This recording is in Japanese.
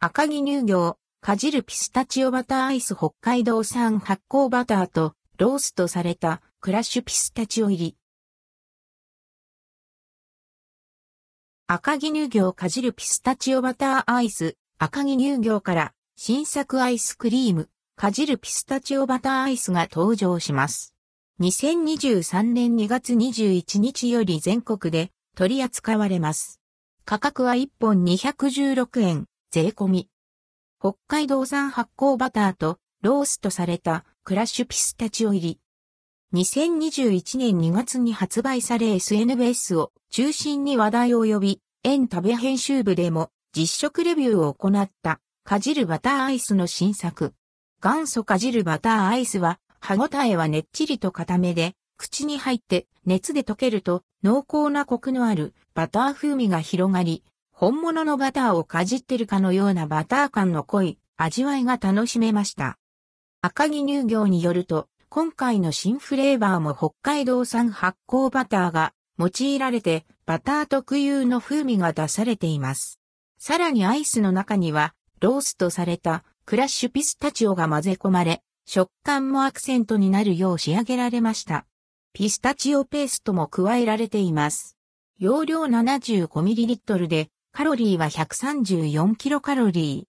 赤城乳業、かじるピスタチオバターアイス北海道産発酵バターとローストされたクラッシュピスタチオ入り。赤城乳業かじるピスタチオバターアイス、赤城乳業から新作アイスクリーム、かじるピスタチオバターアイスが登場します。2023年2月21日より全国で取り扱われます。価格は1本216円、税込み。北海道産発酵バターとローストされたクラッシュピスタチオ入り。2021年2月に発売され SNS を中心に話題を呼び、エンタベ編集部でも実食レビューを行ったかじるバターアイスの新作。元祖かじるバターアイスは歯ごたえはねっちりと固めで、口に入って熱で溶けると濃厚なコクのあるバター風味が広がり、本物のバターをかじってるかのようなバター感の濃い味わいが楽しめました。赤城乳業によると、今回の新フレーバーも北海道産発酵バターが用いられて、バター特有の風味が出されています。さらにアイスの中には、ローストされたクラッシュピスタチオが混ぜ込まれ、食感もアクセントになるよう仕上げられました。ピスタチオペーストも加えられています。容量 75ml でカロリーは134キロカロリー。